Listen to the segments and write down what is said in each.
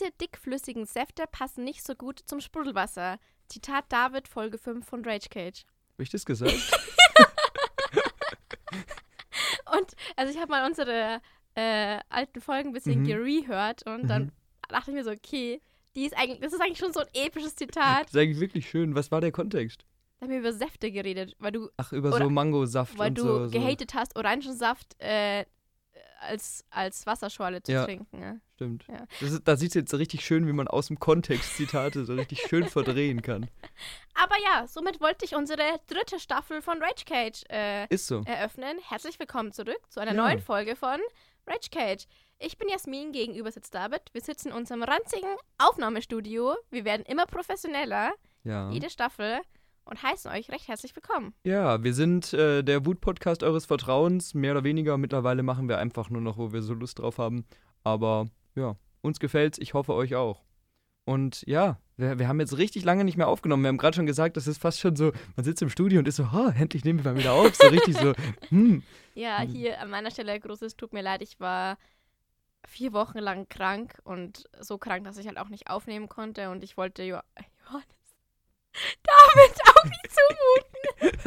Diese dickflüssigen Säfte passen nicht so gut zum Sprudelwasser. Zitat David, Folge 5 von Rage Cage. Habe ich das gesagt? Und also ich habe mal unsere äh, alten Folgen ein bisschen Mhm. gerehört und dann Mhm. dachte ich mir so, okay, die ist eigentlich, das ist eigentlich schon so ein episches Das Zitat. ist eigentlich wirklich schön. Was war der Kontext? Da haben wir über Säfte geredet, weil du, Ach, über so Mangosaft weil und du so. so. gehatet hast, Orangensaft äh, als, als Wasserschorle zu Ja. trinken. Ne? Stimmt. Ja. Ist, da sieht es jetzt so richtig schön, wie man aus dem Kontext Zitate so richtig schön verdrehen kann. Aber ja, somit wollte ich unsere dritte Staffel von Rage Cage äh, so. eröffnen. Herzlich willkommen zurück zu einer Ja. neuen Folge von Rage Cage. Ich bin Jasmin, gegenüber sitzt David. Wir sitzen in unserem ranzigen Aufnahmestudio. Wir werden immer professioneller, Ja. jede Staffel, und heißen euch recht herzlich willkommen. Ja, wir sind äh, der Wut-Podcast eures Vertrauens, mehr oder weniger. Mittlerweile machen wir einfach nur noch, wo wir so Lust drauf haben. Aber ja, uns gefällt's. Ich hoffe, euch auch. Und ja, wir, wir haben jetzt richtig lange nicht mehr aufgenommen. Wir haben gerade schon gesagt, das ist fast schon so, man sitzt im Studio und ist so, ha, endlich nehmen wir mal wieder auf. So richtig so, hm. Ja, Mhm. hier an meiner Stelle großes Tut mir leid. Ich war vier Wochen lang krank und so krank, dass ich halt auch nicht aufnehmen konnte. Und ich wollte jo Johannes David auch nicht zumuten.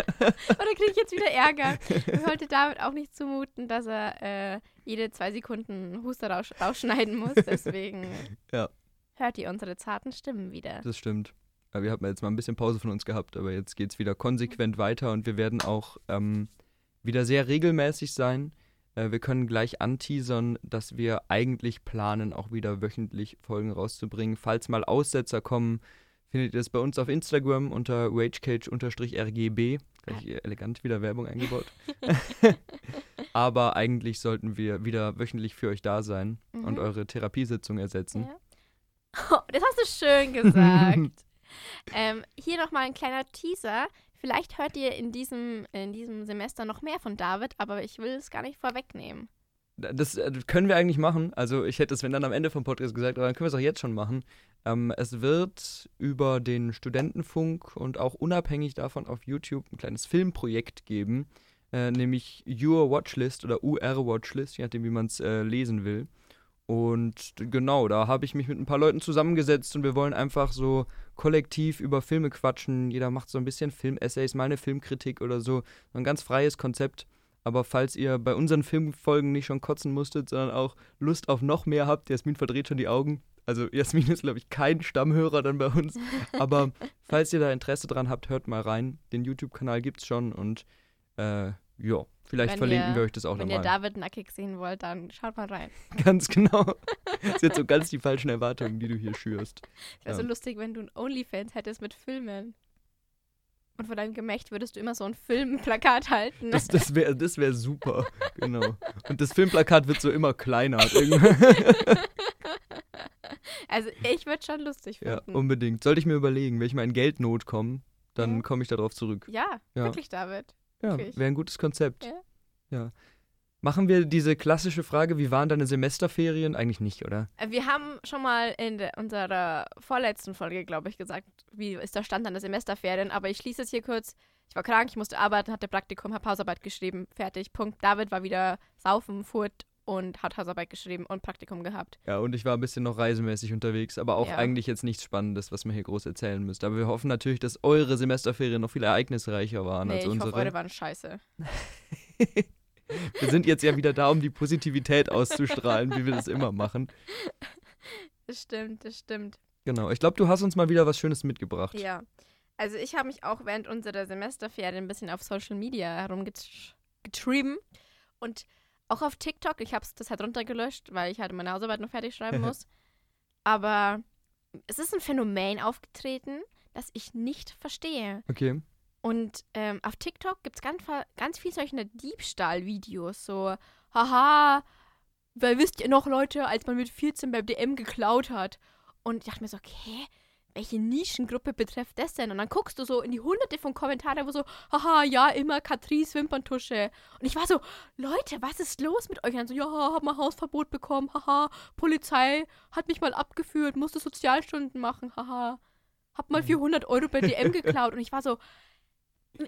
Oder kriege ich jetzt wieder Ärger? Ich wollte David auch nicht zumuten, dass er äh, jede zwei Sekunden einen Huster raus rausschneiden muss. Deswegen Ja. hört ihr unsere zarten Stimmen wieder. Das stimmt. Ja, wir hatten jetzt mal ein bisschen Pause von uns gehabt, aber jetzt geht's wieder konsequent weiter und wir werden auch ähm, wieder sehr regelmäßig sein. Äh, wir können gleich anteasern, dass wir eigentlich planen, auch wieder wöchentlich Folgen rauszubringen. Falls mal Aussetzer kommen, findet ihr es bei uns auf Instagram unter ragecage-rgb. Gleich elegant wieder Werbung eingebaut. aber eigentlich sollten wir wieder wöchentlich für euch da sein und Mhm. eure Therapiesitzung ersetzen. Ja. Oh, das hast du schön gesagt. ähm, hier nochmal ein kleiner Teaser. Vielleicht hört ihr in diesem, in diesem Semester noch mehr von David, aber ich will es gar nicht vorwegnehmen. Das äh, können wir eigentlich machen. Also ich hätte es, wenn dann am Ende vom Podcast gesagt, aber dann können wir es auch jetzt schon machen. Ähm, es wird über den Studentenfunk und auch unabhängig davon auf YouTube ein kleines Filmprojekt geben, äh, nämlich Your Watchlist oder UR Watchlist, je nachdem, wie man es äh, lesen will. Und genau, da habe ich mich mit ein paar Leuten zusammengesetzt und wir wollen einfach so kollektiv über Filme quatschen. Jeder macht so ein bisschen Filmessays, mal eine Filmkritik oder so. So ein ganz freies Konzept. Aber falls ihr bei unseren Filmfolgen nicht schon kotzen musstet, sondern auch Lust auf noch mehr habt, Jasmin verdreht schon die Augen. Also Jasmin ist, glaube ich, kein Stammhörer dann bei uns. Aber falls ihr da Interesse dran habt, hört mal rein. Den YouTube-Kanal gibt's schon und äh, ja, vielleicht Wenn verlinken ihr- wir euch das auch Wenn ihr nochmal. David nackig sehen wollt, dann schaut mal rein. Ganz genau. Das sind so ganz die falschen Erwartungen, die du hier schürst. Es wäre so Ja. lustig, wenn du ein Onlyfans hättest mit Filmen. Und vor deinem Gemächt würdest du immer so ein Filmplakat halten. Das, das wäre das wär super, genau. Und das Filmplakat wird so immer kleiner. Also ich würde schon lustig ja, finden. unbedingt. Sollte ich mir überlegen, wenn ich mal in Geldnot komme, dann Ja. komme ich darauf zurück. ja, Ja. wirklich, David. Ja, Wirklich. wäre ein gutes Konzept. Ja. ja. Machen wir diese klassische Frage, wie waren deine Semesterferien? Eigentlich nicht, oder? Äh, Wir haben schon mal in der, unserer vorletzten Folge, glaube ich, gesagt, wie ist der Stand an der Semesterferien. Aber ich schließe es hier kurz. Ich war krank, ich musste arbeiten, hatte Praktikum, habe Hausarbeit geschrieben, fertig. Punkt. David war wieder saufen, furt und hat Hausarbeit geschrieben und Praktikum gehabt. Ja, und ich war ein bisschen noch reisemäßig unterwegs, aber auch Ja. eigentlich jetzt nichts Spannendes, was man hier groß erzählen müsste. Aber wir hoffen natürlich, dass eure Semesterferien noch viel ereignisreicher waren Nee, als ich unsere. hoffe, eure waren scheiße. wir sind jetzt ja wieder da, um die Positivität auszustrahlen, wie wir das immer machen. Das stimmt, das stimmt. Genau. Ich glaube, du hast uns mal wieder was Schönes mitgebracht. Ja. Also ich habe mich auch während unserer Semesterferien ein bisschen auf Social Media herumgetrieben und auch auf TikTok. Ich habe das halt runtergelöscht, weil ich halt meine Hausarbeit noch fertig schreiben muss. Aber es ist ein Phänomen aufgetreten, das ich nicht verstehe. Okay. Und ähm, auf TikTok gibt es ganz, ganz viel solche Diebstahl-Videos. So, haha, weil wisst ihr noch, Leute, als man mit 14 beim DM geklaut hat. Und ich dachte mir so, okay, welche Nischengruppe betrifft das denn? Und dann guckst du so in die hunderte von Kommentaren, wo so, haha, ja, immer Catrice Wimperntusche. Und ich war so, Leute, was ist los mit euch? Und dann so, ja, hab mal Hausverbot bekommen, haha, Polizei hat mich mal abgeführt, musste Sozialstunden machen, haha. Hab mal 400 Euro bei DM geklaut. Und ich war so,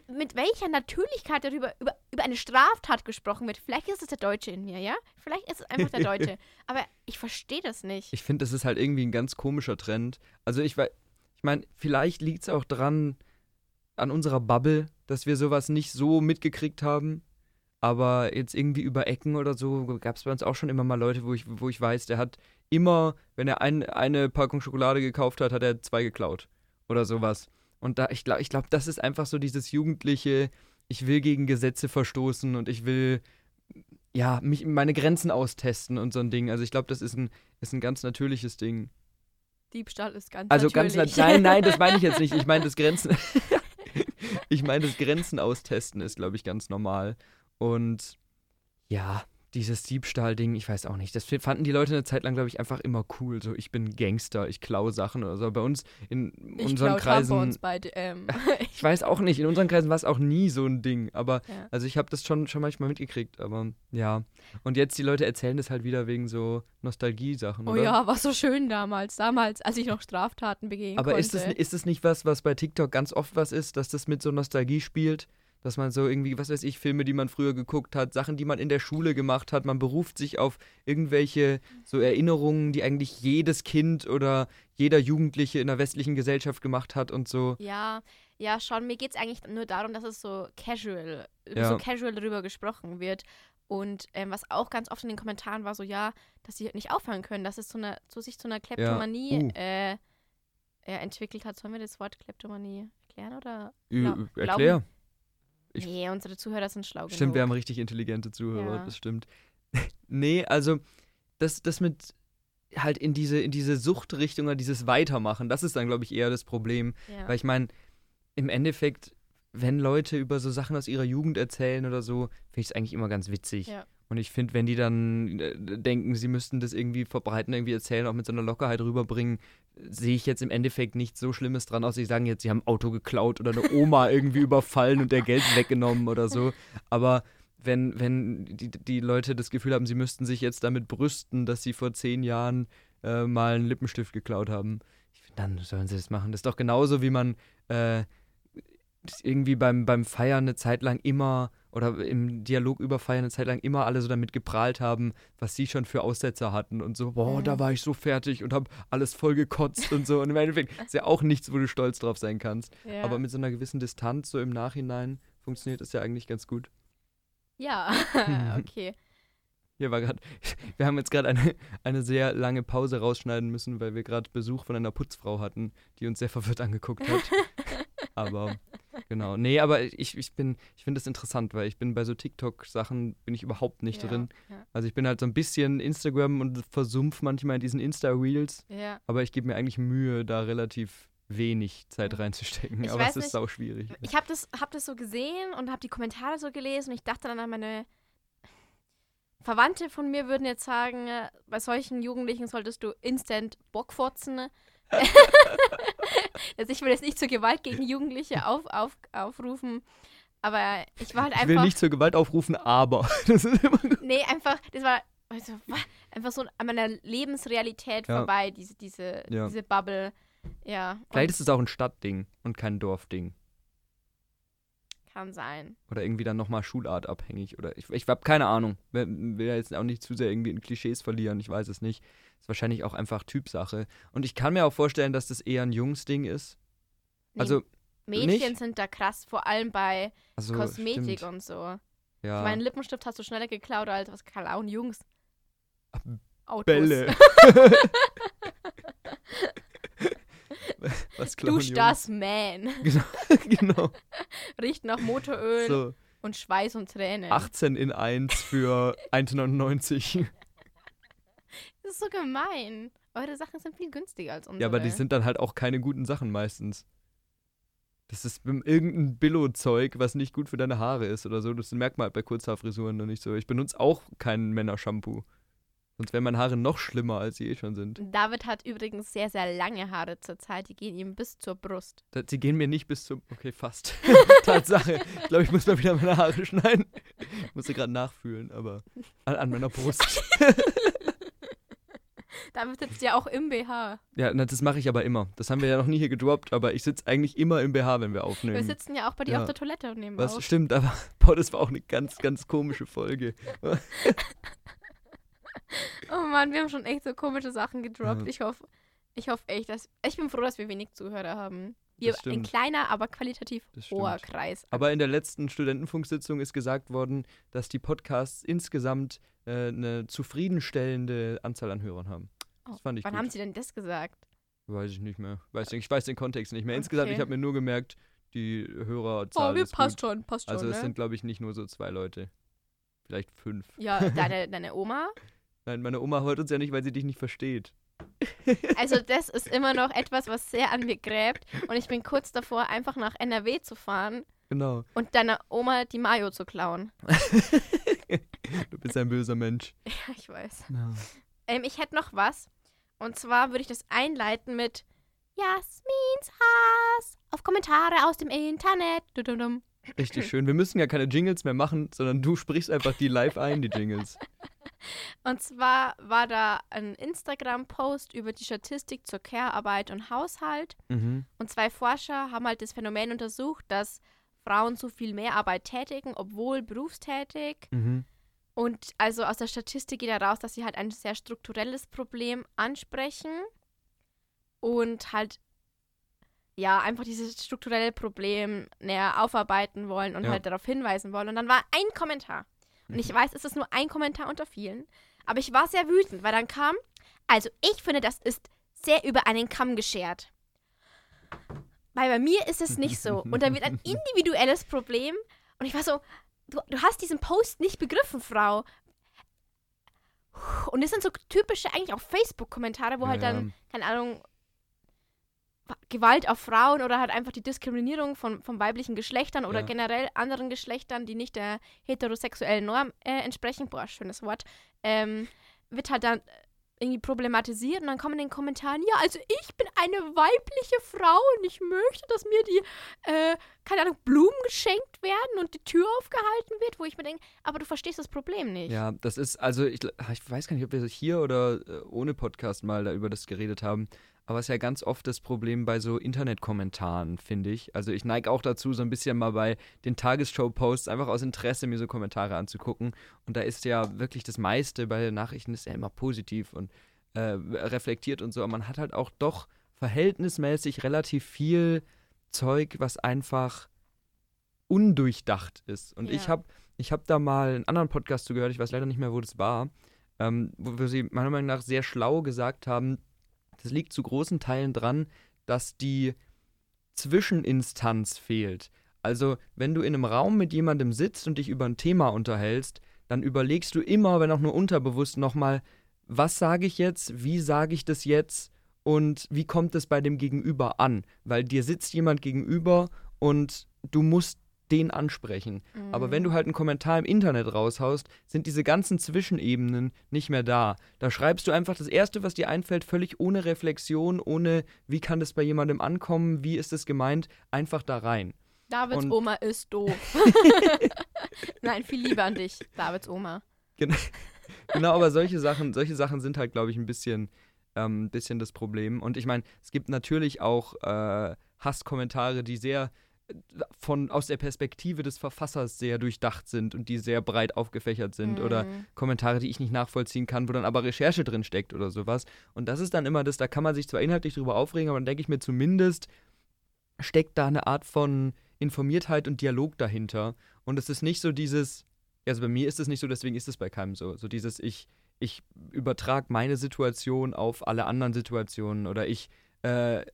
mit welcher Natürlichkeit darüber über, über eine Straftat gesprochen wird. Vielleicht ist es der Deutsche in mir, ja? Vielleicht ist es einfach der Deutsche. Aber ich verstehe das nicht. Ich finde, das ist halt irgendwie ein ganz komischer Trend. Also ich weiß, ich meine, vielleicht liegt es auch dran, an unserer Bubble, dass wir sowas nicht so mitgekriegt haben. Aber jetzt irgendwie über Ecken oder so gab es bei uns auch schon immer mal Leute, wo ich, wo ich weiß, der hat immer, wenn er ein, eine Packung Schokolade gekauft hat, hat er zwei geklaut. Oder sowas. Und da, ich glaube, ich glaub, das ist einfach so dieses jugendliche, ich will gegen Gesetze verstoßen und ich will, ja, mich, meine Grenzen austesten und so ein Ding. Also ich glaube, das ist ein, ist ein ganz natürliches Ding. Diebstahl ist ganz Also natürlich. ganz nein, nein, das meine ich jetzt nicht. Ich meine das Grenzen. ich meine das Grenzen austesten ist, glaube ich, ganz normal. Und ja, dieses Diebstahl-Ding, ich weiß auch nicht. Das fanden die Leute eine Zeit lang, glaube ich, einfach immer cool. So, ich bin Gangster, ich klaue Sachen oder so. Bei uns in ich unseren Kreisen. Tampons bei ähm, Ich weiß auch nicht, in unseren Kreisen war es auch nie so ein Ding. Aber ja. also ich habe das schon, schon manchmal mitgekriegt. Aber ja. Und jetzt die Leute erzählen das halt wieder wegen so Nostalgie-Sachen. Oh oder? ja, war so schön damals. Damals, als ich noch Straftaten begehen Aber konnte. ist es, ist es nicht was, was bei TikTok ganz oft was ist, dass das mit so Nostalgie spielt? Dass man so irgendwie, was weiß ich, Filme, die man früher geguckt hat, Sachen, die man in der Schule gemacht hat, man beruft sich auf irgendwelche so Erinnerungen, die eigentlich jedes Kind oder jeder Jugendliche in der westlichen Gesellschaft gemacht hat und so. Ja, ja, schon. Mir geht es eigentlich nur darum, dass es so casual, Ja. so casual darüber gesprochen wird. Und ähm, was auch ganz oft in den Kommentaren war, so ja, dass sie nicht aufhören können, dass es zu einer, zu sich zu einer Kleptomanie Uh. äh, entwickelt hat. Sollen wir das Wort Kleptomanie erklären oder? Ü Gla- erklär. Ich- nee, unsere Zuhörer sind schlau Stimmt, genug. wir haben richtig intelligente Zuhörer, Ja. das stimmt. nee, also das, das mit halt in diese, in diese Suchtrichtung oder dieses Weitermachen, das ist dann, glaube ich, eher das Problem. ja. Weil ich meine, im Endeffekt, wenn Leute über so Sachen aus ihrer Jugend erzählen oder so, finde ich es eigentlich immer ganz witzig. Ja. Und ich finde, wenn die dann äh, denken, sie müssten das irgendwie verbreiten, irgendwie erzählen, auch mit so einer Lockerheit rüberbringen, sehe ich jetzt im Endeffekt nichts so Schlimmes dran aus. Sie sagen jetzt, sie haben ein Auto geklaut oder eine Oma irgendwie überfallen und der Geld weggenommen oder so. Aber wenn, wenn die, die Leute das Gefühl haben, sie müssten sich jetzt damit brüsten, dass sie vor zehn Jahren äh, mal einen Lippenstift geklaut haben, dann sollen sie das machen. Das ist doch genauso, wie man äh, irgendwie beim, beim Feiern eine Zeit lang immer oder im Dialog über Feiern eine Zeit lang immer alle so damit geprahlt haben, was sie schon für Aussetzer hatten und so, boah, Mhm. da war ich so fertig und habe alles voll gekotzt und so. Und im Endeffekt ist ja auch nichts, wo du stolz drauf sein kannst. ja. Aber mit so einer gewissen Distanz, so im Nachhinein, funktioniert das ja eigentlich ganz gut. ja, okay. Hier war gerade, wir haben jetzt gerade eine, eine sehr lange Pause rausschneiden müssen, weil wir gerade Besuch von einer Putzfrau hatten, die uns sehr verwirrt angeguckt hat. Aber genau. Nee, aber ich, ich bin, ich finde das interessant, weil ich bin bei so TikTok-Sachen bin ich überhaupt nicht ja, drin. Ja, Also ich bin halt so ein bisschen Instagram und versumpf manchmal in diesen Insta-Reels, ja. aber ich gebe mir eigentlich Mühe, da relativ wenig Zeit reinzustecken. Ich aber es ist sau schwierig. Ich habe das, hab das so gesehen und habe die Kommentare so gelesen und ich dachte dann an meine Verwandte von mir würden jetzt sagen, äh, bei solchen Jugendlichen solltest du instant Bockfotzen. also ich will jetzt nicht zur Gewalt gegen Jugendliche auf, auf, aufrufen, aber ich war halt Ich einfach... will nicht zur Gewalt aufrufen, aber. Das ist immer Nee, einfach, das war also, einfach so an meiner Lebensrealität Ja. vorbei, diese, diese, Ja. diese Bubble. Ja, Vielleicht ist es auch ein Stadtding und kein Dorfding. kann sein. Oder irgendwie dann nochmal schulartabhängig. Oder ich, ich habe keine Ahnung. Will ja jetzt auch nicht zu sehr irgendwie in Klischees verlieren. Ich weiß es nicht. Ist wahrscheinlich auch einfach Typsache. Und ich kann mir auch vorstellen, dass das eher ein Jungsding ist. Nee, Also, Mädchen nicht? sind da krass, vor allem bei also Kosmetik stimmt. und so. Ja. Ich meine, Lippenstift hast du schneller geklaut als was klauen Jungs. Autos. Bälle. Was klauen Dusch das, Man. Jungs? genau. Riecht nach Motoröl So, und Schweiß und Tränen. 18 in 1 für 1,99. Das ist so gemein. Eure Sachen sind viel günstiger als unsere. Ja, aber die sind dann halt auch keine guten Sachen meistens. Das ist irgendein Billo-Zeug, was nicht gut für deine Haare ist oder so. Das merkt man halt bei Kurzhaarfrisuren noch nicht so. Ich benutze auch kein Männershampoo. Sonst wären meine Haare noch schlimmer, als sie eh schon sind. David hat übrigens sehr, sehr lange Haare zurzeit. Die gehen ihm bis zur Brust. Sie gehen mir nicht bis zum. Okay, fast. Tatsache. Ich glaube, ich muss mal wieder meine Haare schneiden. Ich musste gerade nachfühlen, aber an, an meiner Brust. David sitzt ja auch im BH. Ja, na, das mache ich aber immer. Das haben wir ja noch nie hier gedroppt, aber ich sitze eigentlich immer im BH, wenn wir aufnehmen. Wir sitzen ja auch bei dir Ja. auf der Toilette und nehmen Was auf. stimmt, aber boah, das war auch eine ganz, ganz komische Folge. Oh Mann, wir haben schon echt so komische Sachen gedroppt. Ja. Ich hoffe, ich hoffe echt, dass. Ich bin froh, dass wir wenig Zuhörer haben. Wir ein kleiner, aber qualitativ hoher. Kreis. Aber in der letzten Studentenfunksitzung ist gesagt worden, dass die Podcasts insgesamt äh, eine zufriedenstellende Anzahl an Hörern haben. Ich Wann gut. haben sie denn das gesagt? Weiß ich nicht mehr. Weiß, ich weiß den Kontext nicht mehr. Insgesamt, Okay. ich habe mir nur gemerkt, die Hörerzahl Oh, wir passt gut. schon, passt schon. Also es ne? sind, glaube ich, nicht nur so zwei Leute. Vielleicht fünf. ja, deine, deine Oma. Nein, meine Oma hört uns ja nicht, weil sie dich nicht versteht. Also das ist immer noch etwas, was sehr an mir gräbt. Und ich bin kurz davor, einfach nach NRW zu fahren Genau. und deiner Oma die Mayo zu klauen. Du bist ein böser Mensch. Ja, ich weiß. Ja. Ähm, ich hätte noch was. Und zwar würde ich das einleiten mit Jasmins Hass auf Kommentare aus dem Internet. Dududum. Richtig schön. Wir müssen ja keine Jingles mehr machen, sondern du sprichst einfach die live ein, die Jingles. Und zwar war da ein Instagram-Post über die Statistik zur Care-Arbeit und Haushalt. Mhm. Und zwei Forscher haben halt das Phänomen untersucht, dass Frauen so viel mehr Arbeit tätigen, obwohl berufstätig. Mhm. Und also aus der Statistik geht heraus, dass sie halt ein sehr strukturelles Problem ansprechen und halt ja einfach dieses strukturelle Problem näher aufarbeiten wollen und Ja. halt darauf hinweisen wollen. Und dann war ein Kommentar. Und ich weiß, es ist nur ein Kommentar unter vielen, aber ich war sehr wütend, weil dann kam, also ich finde, das ist sehr über einen Kamm geschert. Weil bei mir ist es nicht so. Und da wird ein individuelles Problem. Und ich war so, du, du hast diesen Post nicht begriffen, Frau. Und das sind so typische eigentlich auch Facebook-Kommentare, wo Ja, halt dann, keine Ahnung, Gewalt auf Frauen oder halt einfach die Diskriminierung von, von weiblichen Geschlechtern oder Ja. generell anderen Geschlechtern, die nicht der heterosexuellen Norm äh, entsprechen, boah, schönes Wort, ähm, wird halt dann irgendwie problematisiert und dann kommen in den Kommentaren, ja, also ich bin eine weibliche Frau und ich möchte, dass mir die, äh, keine Ahnung, Blumen geschenkt werden und die Tür aufgehalten wird, wo ich mir denke, aber du verstehst das Problem nicht. Ja, das ist, also ich, ich weiß gar nicht, ob wir hier oder äh, ohne Podcast mal da über das geredet haben, aber es ist ja ganz oft das Problem bei so Internetkommentaren, finde ich. Also ich neige auch dazu, so ein bisschen mal bei den Tagesschau-Posts einfach aus Interesse mir so Kommentare anzugucken. Und da ist ja wirklich das meiste bei Nachrichten ist ja immer positiv und äh, reflektiert und so. Aber man hat halt auch doch verhältnismäßig relativ viel Zeug, was einfach undurchdacht ist. Und ich Ja. habe ich hab da mal einen anderen Podcast zugehört, ich weiß leider nicht mehr, wo das war, ähm, wo, wo sie meiner Meinung nach sehr schlau gesagt haben, das liegt zu großen Teilen dran, dass die Zwischeninstanz fehlt. Also, wenn du in einem Raum mit jemandem sitzt und dich über ein Thema unterhältst, dann überlegst du immer, wenn auch nur unterbewusst, nochmal, was sage ich jetzt, wie sage ich das jetzt und wie kommt es bei dem Gegenüber an? Weil dir sitzt jemand gegenüber und du musst den ansprechen. Aber wenn du halt einen Kommentar im Internet raushaust, sind diese ganzen Zwischenebenen nicht mehr da. Da schreibst du einfach das Erste, was dir einfällt, völlig ohne Reflexion, ohne wie kann das bei jemandem ankommen, wie ist es gemeint, einfach da rein. Davids Und- Oma ist doof. Nein, viel Liebe an dich, Davids Oma. Genau, aber solche Sachen, solche Sachen sind halt, glaube ich, ein bisschen, ähm, bisschen das Problem. Und ich meine, es gibt natürlich auch äh, Hasskommentare, die sehr von aus der Perspektive des Verfassers sehr durchdacht sind und die sehr breit aufgefächert sind oder Mhm. Kommentare, die ich nicht nachvollziehen kann, wo dann aber Recherche drin steckt oder sowas. Und das ist dann immer das, da kann man sich zwar inhaltlich drüber aufregen, aber dann denke ich mir zumindest, steckt da eine Art von Informiertheit und Dialog dahinter. Und es ist nicht so dieses, also bei mir ist es nicht so, deswegen ist es bei keinem so. So dieses, ich, ich übertrage meine Situation auf alle anderen Situationen oder ich äh,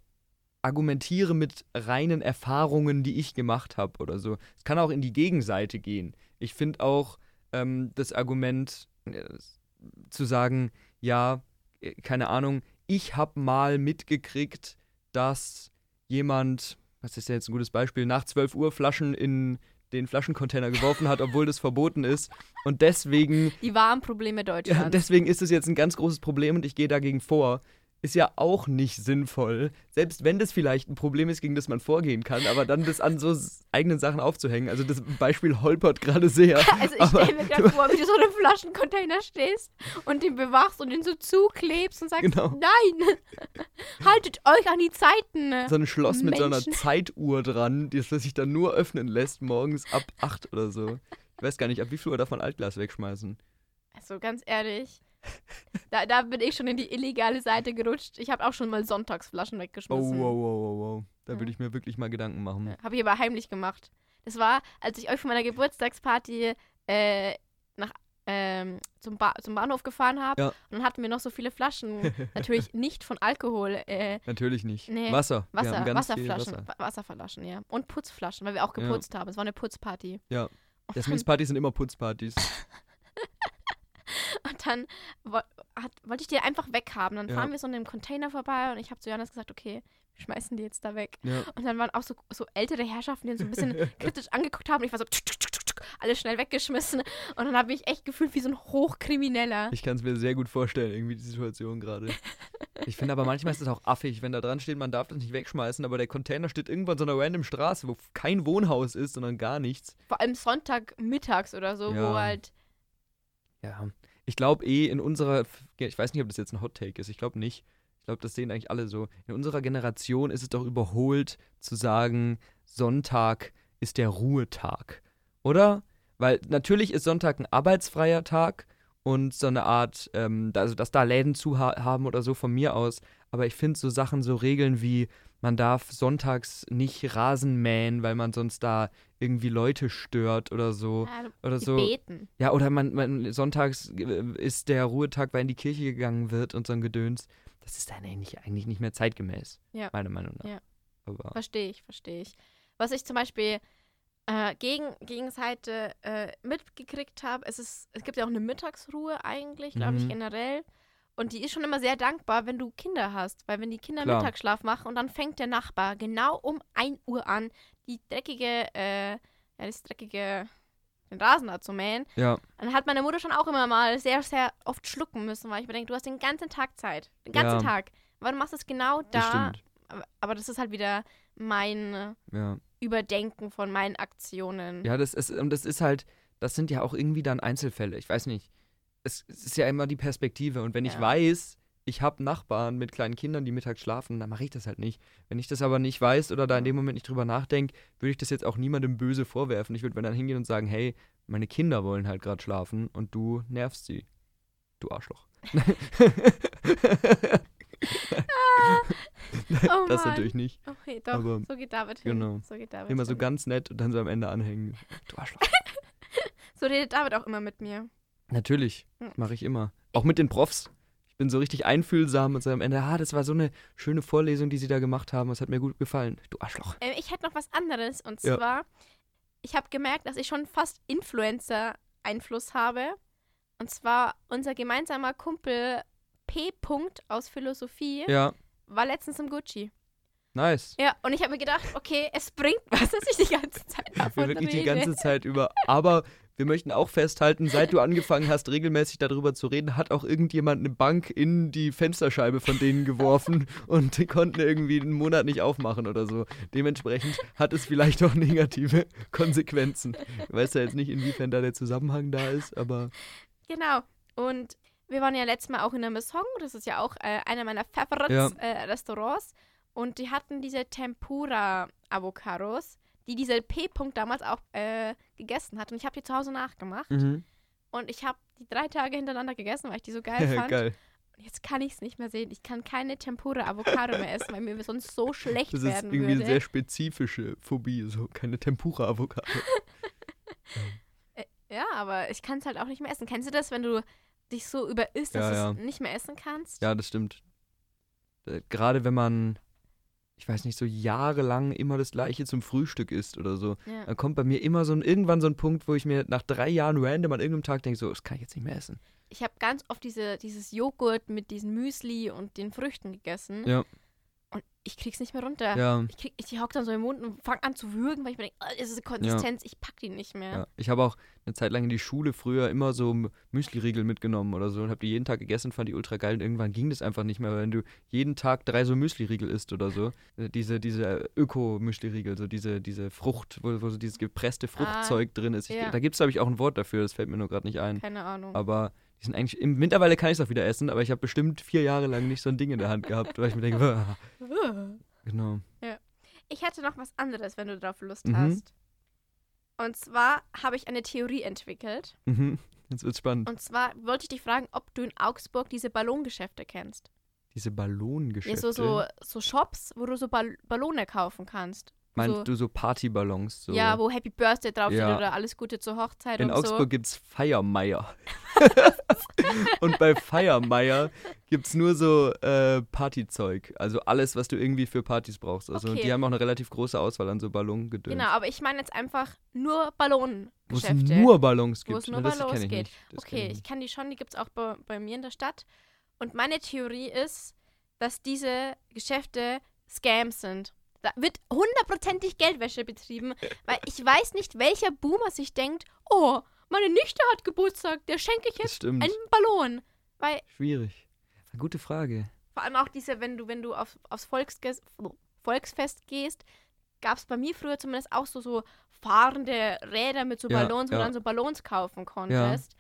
argumentiere mit reinen Erfahrungen, die ich gemacht habe oder so. Es kann auch in die Gegenseite gehen. Ich finde auch ähm, das Argument äh, zu sagen, ja, äh, keine Ahnung, ich habe mal mitgekriegt, dass jemand, was ist ja jetzt ein gutes Beispiel, nach 12 Uhr Flaschen in den Flaschencontainer geworfen hat, obwohl das verboten ist. Und deswegen Die wahren Probleme ja, Deutschlands. deswegen ist es jetzt ein ganz großes Problem und ich gehe dagegen vor. Ist ja auch nicht sinnvoll. Selbst wenn das vielleicht ein Problem ist, gegen das man vorgehen kann, aber dann das an so eigenen Sachen aufzuhängen. Also das Beispiel holpert gerade sehr. Also ich stelle mir gerade vor, wie du so in einem Flaschencontainer stehst und den bewachst und den so zuklebst und sagst, Genau. nein, haltet euch an die Zeiten. so ein Schloss mit so einer Menschen. Zeituhr dran, das sich dann nur öffnen lässt, morgens ab 8 oder so. Ich weiß gar nicht, ab wie viel Uhr darf man Altglas wegschmeißen? Also ganz ehrlich, da, da bin ich schon in die illegale Seite gerutscht. Ich habe auch schon mal Sonntagsflaschen Oh, weggeschmissen. wow, wow, wow, wow. Da Ja. würde ich mir wirklich mal Gedanken machen. Ja, Habe ich aber heimlich gemacht. Das war, als ich euch von meiner Geburtstagsparty äh, nach, ähm, zum, ba zum Bahnhof gefahren habe. Ja. Und dann hatten wir noch so viele Flaschen. Natürlich nicht von Alkohol. Äh, Natürlich nicht. Nee, Wasser. Wasser, Wasserflaschen. Wasser. Wa- Wasserflaschen, ja. Und Putzflaschen, weil wir auch Ja. geputzt haben. Es war eine Putzparty. Ja. Und dann, Jasminspartys sind immer Putzpartys. und dann hat, wollte ich die einfach weghaben. Dann Ja. fahren wir so an dem Container vorbei und ich habe zu Johannes gesagt, okay, wir schmeißen die jetzt da weg. Ja. Und dann waren auch so, so ältere Herrschaften, die uns so ein bisschen kritisch angeguckt haben. Und ich war so, tschuk, tschuk, tschuk, alles schnell weggeschmissen. Und dann habe ich echt gefühlt wie so ein Hochkrimineller. Ich kann es mir sehr gut vorstellen, irgendwie die Situation gerade. Ich finde aber manchmal ist es auch affig, wenn da dran steht, man darf das nicht wegschmeißen, aber der Container steht irgendwo an so einer random Straße, wo kein Wohnhaus ist, sondern gar nichts. Vor allem Sonntagmittags oder so, Ja. wo halt, Ja. Ich glaube eh in unserer, ich weiß nicht, ob das jetzt ein Hot Take ist, ich glaube nicht. Ich glaube, das sehen eigentlich alle so. In unserer Generation ist es doch überholt zu sagen, Sonntag ist der Ruhetag. Oder? Weil natürlich ist Sonntag ein arbeitsfreier Tag und so eine Art, ähm, also dass da Läden zu ha haben oder so von mir aus. Aber ich finde so Sachen, so Regeln wie, man darf sonntags nicht Rasen mähen, weil man sonst da irgendwie Leute stört oder so. ja, Oder die so. beten. Ja, oder man, man sonntags äh, ist der Ruhetag, weil in die Kirche gegangen wird und so ein Gedöns. Das ist dann eigentlich, eigentlich nicht mehr zeitgemäß, Ja. meiner Meinung nach. Ja. Verstehe ich, verstehe ich. Was ich zum Beispiel äh, gegen, Gegenseite äh, mitgekriegt habe, es, ist, es gibt ja auch eine Mittagsruhe eigentlich, glaube ich, Mhm. generell. Und die ist schon immer sehr dankbar, wenn du Kinder hast. Weil wenn die Kinder Klar. Mittagsschlaf machen und dann fängt der Nachbar genau um 1 Uhr an, die dreckige, äh, ja, das dreckige, den Rasen da zu mähen, ja, dann hat meine Mutter schon auch immer mal sehr, sehr oft schlucken müssen, weil ich mir denke, du hast den ganzen Tag Zeit. Den ganzen Ja. Tag. Aber du machst es genau das da. stimmt. Aber, aber das ist halt wieder mein Ja, Überdenken von meinen Aktionen. ja das, ist, und das ist halt, das sind ja auch irgendwie dann Einzelfälle. Ich weiß nicht. Es, es ist ja immer die Perspektive. Und wenn ich Ja. weiß, ich habe Nachbarn mit kleinen Kindern, die mittags schlafen, dann mache ich das halt nicht. Wenn ich das aber nicht weiß oder da in dem Moment nicht drüber nachdenke, würde ich das jetzt auch niemandem böse vorwerfen. Ich würde mir dann hingehen und sagen, hey, meine Kinder wollen halt gerade schlafen und du nervst sie. Du Arschloch. Oh das Mann. natürlich nicht. Okay, doch, Aber- so geht David hin. genau. So geht David Immer so hin. ganz nett und dann so am Ende anhängen. Du Arschloch. So redet David auch immer mit mir. Natürlich, mache ich immer. Auch mit den Profs. Ich bin so richtig einfühlsam und so am Ende, ah, das war so eine schöne Vorlesung, die sie da gemacht haben. Es hat mir gut gefallen. Du Arschloch. Ähm, ich hätte noch was anderes und Ja. zwar, ich habe gemerkt, dass ich schon fast Influencer-Einfluss habe. Und zwar unser gemeinsamer Kumpel P. -Punkt aus Philosophie Ja, war letztens im Gucci. nice. Ja, und ich habe mir gedacht, okay, es bringt was, dass ich die ganze Zeit Wir davon wirklich die rede. ganze Zeit über. Aber wir möchten auch festhalten, seit du angefangen hast, regelmäßig darüber zu reden, hat auch irgendjemand eine Bank in die Fensterscheibe von denen geworfen und die konnten irgendwie einen Monat nicht aufmachen oder so. Dementsprechend hat es vielleicht auch negative Konsequenzen. Ich weiß ja jetzt nicht, inwiefern da der Zusammenhang da ist, aber Genau. Und wir waren ja letztes Mal auch in der Messong. Das ist ja auch äh, einer meiner Favorites-Restaurants. und die hatten diese Tempura-Avocados, die diese P-Punkt damals auch äh, gegessen hat. Und ich habe die zu Hause nachgemacht. mhm. Und ich habe die drei Tage hintereinander gegessen, weil ich die so geil fand. geil. Und jetzt kann ich es nicht mehr sehen. Ich kann keine Tempura-Avocado mehr essen, weil mir sonst so schlecht Das ist werden irgendwie würde. eine sehr spezifische Phobie, so keine Tempura-Avocado. ja, aber ich kann es halt auch nicht mehr essen. Kennst du das, wenn du dich so überisst, dass Ja, du es ja. nicht mehr essen kannst? Ja, das stimmt. Äh, Gerade wenn man, ich weiß nicht, so jahrelang immer das gleiche zum Frühstück isst oder so, Ja. dann kommt bei mir immer so ein, irgendwann so ein Punkt, wo ich mir nach drei Jahren random an irgendeinem Tag denke, so, das kann ich jetzt nicht mehr essen. Ich habe ganz oft diese, dieses Joghurt mit diesem Müsli und den Früchten gegessen. Ja. Ich krieg's nicht mehr runter. Ja. Ich, krieg, ich hock dann so im Mund und fang an zu würgen, weil ich mir denke, oh, das ist eine Konsistenz, ich pack die nicht mehr. Ja, ich habe auch eine Zeit lang in die Schule früher immer so Müsli-Riegel mitgenommen oder so und habe die jeden Tag gegessen, fand die ultra geil und irgendwann ging das einfach nicht mehr, wenn du jeden Tag drei so Müsli-Riegel isst oder so. Äh, Diese, diese Öko-Müsli-Riegel, so diese, diese Frucht, wo, wo so dieses gepresste Fruchtzeug drin ist. Ich, ja. Da gibt es, glaube ich, auch ein Wort dafür, das fällt mir nur gerade nicht ein. Keine Ahnung. Aber die sind eigentlich, im, mittlerweile kann ich es auch wieder essen, aber ich habe bestimmt vier Jahre lang nicht so ein Ding in der Hand gehabt, weil ich mir denke, "Wah." genau. Ich hätte noch was anderes, wenn du darauf Lust Mhm. hast. Und zwar habe ich eine Theorie entwickelt. Mhm. Jetzt wird's spannend. Und zwar wollte ich dich fragen, ob du in Augsburg diese Ballongeschäfte kennst. Diese Ja, Ballongeschäfte. so, so, so Shops, wo du so Ball Ballone kaufen kannst. Meinst so- du so Partyballons? So. Ja, wo Happy Birthday draufsteht Ja. oder alles Gute zur Hochzeit In und Augsburg so. gibt's Feiermeier. und bei Feiermeier gibt's nur so äh, Partyzeug. Also alles, was du irgendwie für Partys brauchst. Also Okay. die haben auch eine relativ große Auswahl an so Ballongedöns. Genau, aber ich meine jetzt einfach nur Wo es nur Ballons Wo gibt. es nur Na, Ballons ich geht. Kenn Okay, ich ich kenne die schon, die gibt es auch bei, bei mir in der Stadt. Und meine Theorie ist, dass diese Geschäfte Scams sind. Da wird hundertprozentig Geldwäsche betrieben, weil ich weiß nicht, welcher Boomer sich denkt, oh, meine Nichte hat Geburtstag, der schenke ich jetzt einen Ballon. Weil Schwierig. Eine gute Frage. vor allem auch diese, wenn du, wenn du auf, aufs Volksges Volksfest gehst, gab es bei mir früher zumindest auch so, so fahrende Räder mit so Ja, Ballons, wo ja. du dann so Ballons kaufen konntest.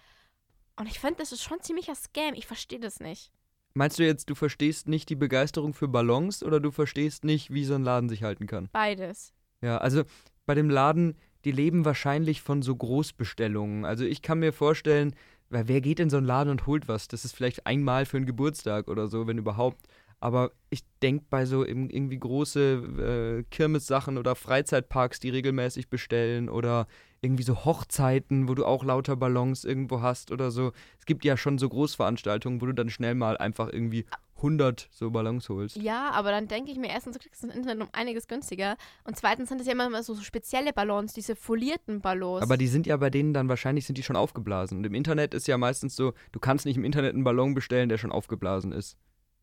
Und ich finde, das ist schon ziemlicher Scam. Ich verstehe das nicht. Meinst du jetzt, du verstehst nicht die Begeisterung für Ballons oder du verstehst nicht, wie so ein Laden sich halten kann? Beides. Ja, also bei dem Laden, die leben wahrscheinlich von so Großbestellungen. Also ich kann mir vorstellen, weil wer geht in so einen Laden und holt was? Das ist vielleicht einmal für einen Geburtstag oder so, wenn überhaupt. Aber ich denke bei so irgendwie große äh, Kirmessachen oder Freizeitparks, die regelmäßig bestellen oder irgendwie so Hochzeiten, wo du auch lauter Ballons irgendwo hast oder so. Es gibt ja schon so Großveranstaltungen, wo du dann schnell mal einfach irgendwie 100 so Ballons holst. Ja, aber dann denke ich mir, erstens, du kriegst das Internet um einiges günstiger. Und zweitens sind es ja immer so, so spezielle Ballons, diese folierten Ballons. Aber die sind ja bei denen dann wahrscheinlich sind die schon aufgeblasen. Und im Internet ist ja meistens so, du kannst nicht im Internet einen Ballon bestellen, der schon aufgeblasen ist,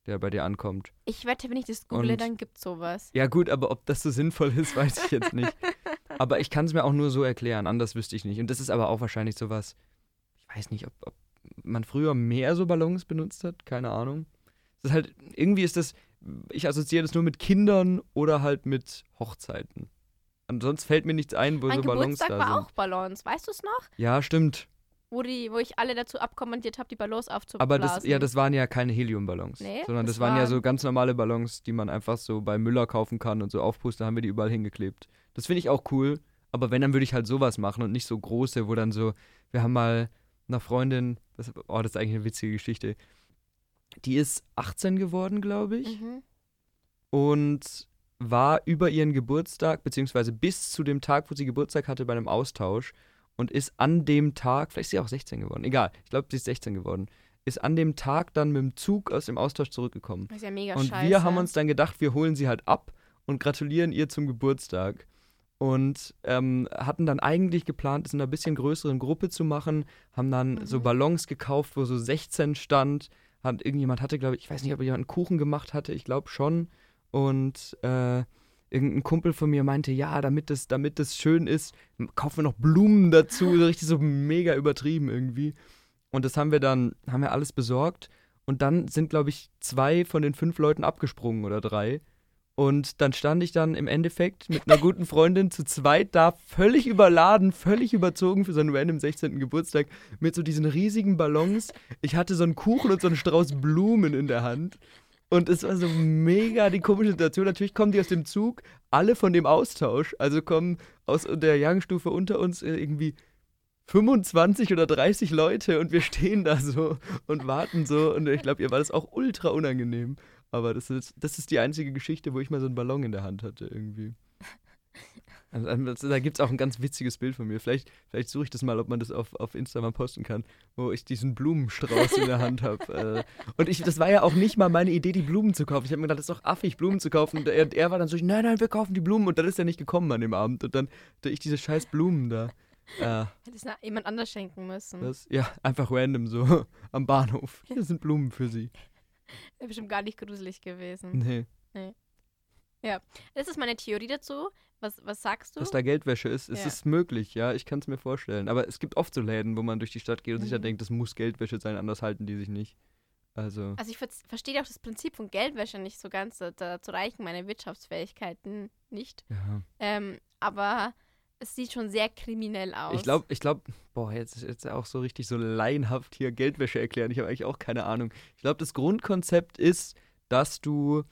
der bei dir ankommt. ich wette, wenn ich das google, Und- dann gibt's sowas. Ja gut, aber ob das so sinnvoll ist, weiß ich jetzt nicht. aber ich kann es mir auch nur so erklären, anders wüsste ich nicht. Und das ist aber auch wahrscheinlich sowas, ich weiß nicht, ob, ob man früher mehr so Ballons benutzt hat, keine Ahnung. Das ist halt, irgendwie ist das, ich assoziiere das nur mit Kindern oder halt mit Hochzeiten. Ansonsten fällt mir nichts ein, wo mein so Ballons Geburtstag da war sind. auch Ballons, weißt du es noch? Ja, stimmt. Wo, die, wo ich alle dazu abkommandiert habe, die Ballons aufzublasen. Aber das, ja, das waren ja keine Heliumballons. Nee, sondern das, das waren ja waren- so ganz normale Ballons, die man einfach so bei Müller kaufen kann und so aufpusten, haben wir die überall hingeklebt. Das finde ich auch cool. Aber wenn, dann würde ich halt sowas machen und nicht so große, wo dann so, wir haben mal einer Freundin, das, oh, das ist eigentlich eine witzige Geschichte. Die ist 18 geworden, glaube ich, Mhm. und war über ihren Geburtstag, beziehungsweise bis zu dem Tag, wo sie Geburtstag hatte, bei einem Austausch und ist an dem Tag, vielleicht ist sie auch 16 geworden, egal, ich glaube, sie ist 16 geworden, ist an dem Tag dann mit dem Zug aus dem Austausch zurückgekommen. Das ist ja mega Und scheiße. wir haben uns dann gedacht, wir holen sie halt ab und gratulieren ihr zum Geburtstag. Und ähm, hatten dann eigentlich geplant, es in einer bisschen größeren Gruppe zu machen, haben dann Mhm. so Ballons gekauft, wo so 16 stand. Hat, irgendjemand hatte, glaube ich, ich weiß nicht, ob jemand einen Kuchen gemacht hatte, ich glaube schon. Und äh, irgendein Kumpel von mir meinte, ja, damit das, damit schön ist, kaufen wir noch Blumen dazu, so richtig so mega übertrieben irgendwie. Und das haben wir dann, haben wir alles besorgt. Und dann sind, glaube ich, zwei von den fünf Leuten abgesprungen oder drei. Und dann stand ich dann im Endeffekt mit einer guten Freundin zu zweit da, völlig überladen, völlig überzogen für seinen random 16. Geburtstag, mit so diesen riesigen Ballons. Ich hatte so einen Kuchen und so einen Strauß Blumen in der Hand. Und es war so mega die komische Situation. Natürlich kommen die aus dem Zug, alle von dem Austausch. Also kommen aus der Jahrgangsstufe unter uns äh, irgendwie 25 oder 30 Leute und wir stehen da so und warten so. Und ich glaube, ihr war das auch ultra unangenehm. Aber das ist, das ist die einzige Geschichte, wo ich mal so einen Ballon in der Hand hatte irgendwie. Also, also, da gibt es auch ein ganz witziges Bild von mir. Vielleicht, vielleicht suche ich das mal, ob man das auf, auf Insta mal posten kann, wo ich diesen Blumenstrauß in der Hand habe. Äh, und ich, das war ja auch nicht mal meine Idee, die Blumen zu kaufen. Ich habe mir gedacht, das ist doch affig, Blumen zu kaufen. Und er, er war dann so, nein, nein, wir kaufen die Blumen. Und dann ist er nicht gekommen an dem Abend. Und dann hatte ich diese scheiß Blumen da. Äh, Hätte es jemand anders schenken müssen. das, ja, einfach random so am Bahnhof. Hier sind Blumen für Sie. Wäre bestimmt gar nicht gruselig gewesen. Nee. Nee. Das ist meine Theorie dazu. Was, was sagst du? Dass da Geldwäsche ist. Es Ja. ist möglich, ja, ich kann es mir vorstellen. Aber es gibt oft so Läden, wo man durch die Stadt geht und sich dann Mhm. denkt, das muss Geldwäsche sein, anders halten die sich nicht. Also, Also ich ver- verstehe auch das Prinzip von Geldwäsche nicht so ganz. Da- Dazu reichen meine Wirtschaftsfähigkeiten nicht. ja. Ähm, aber es sieht schon sehr kriminell aus. Ich glaube, ich glaube, boah, jetzt, jetzt auch so richtig so laienhaft hier Geldwäsche erklären. Ich habe eigentlich auch keine Ahnung. Ich glaube, das Grundkonzept ist, dass du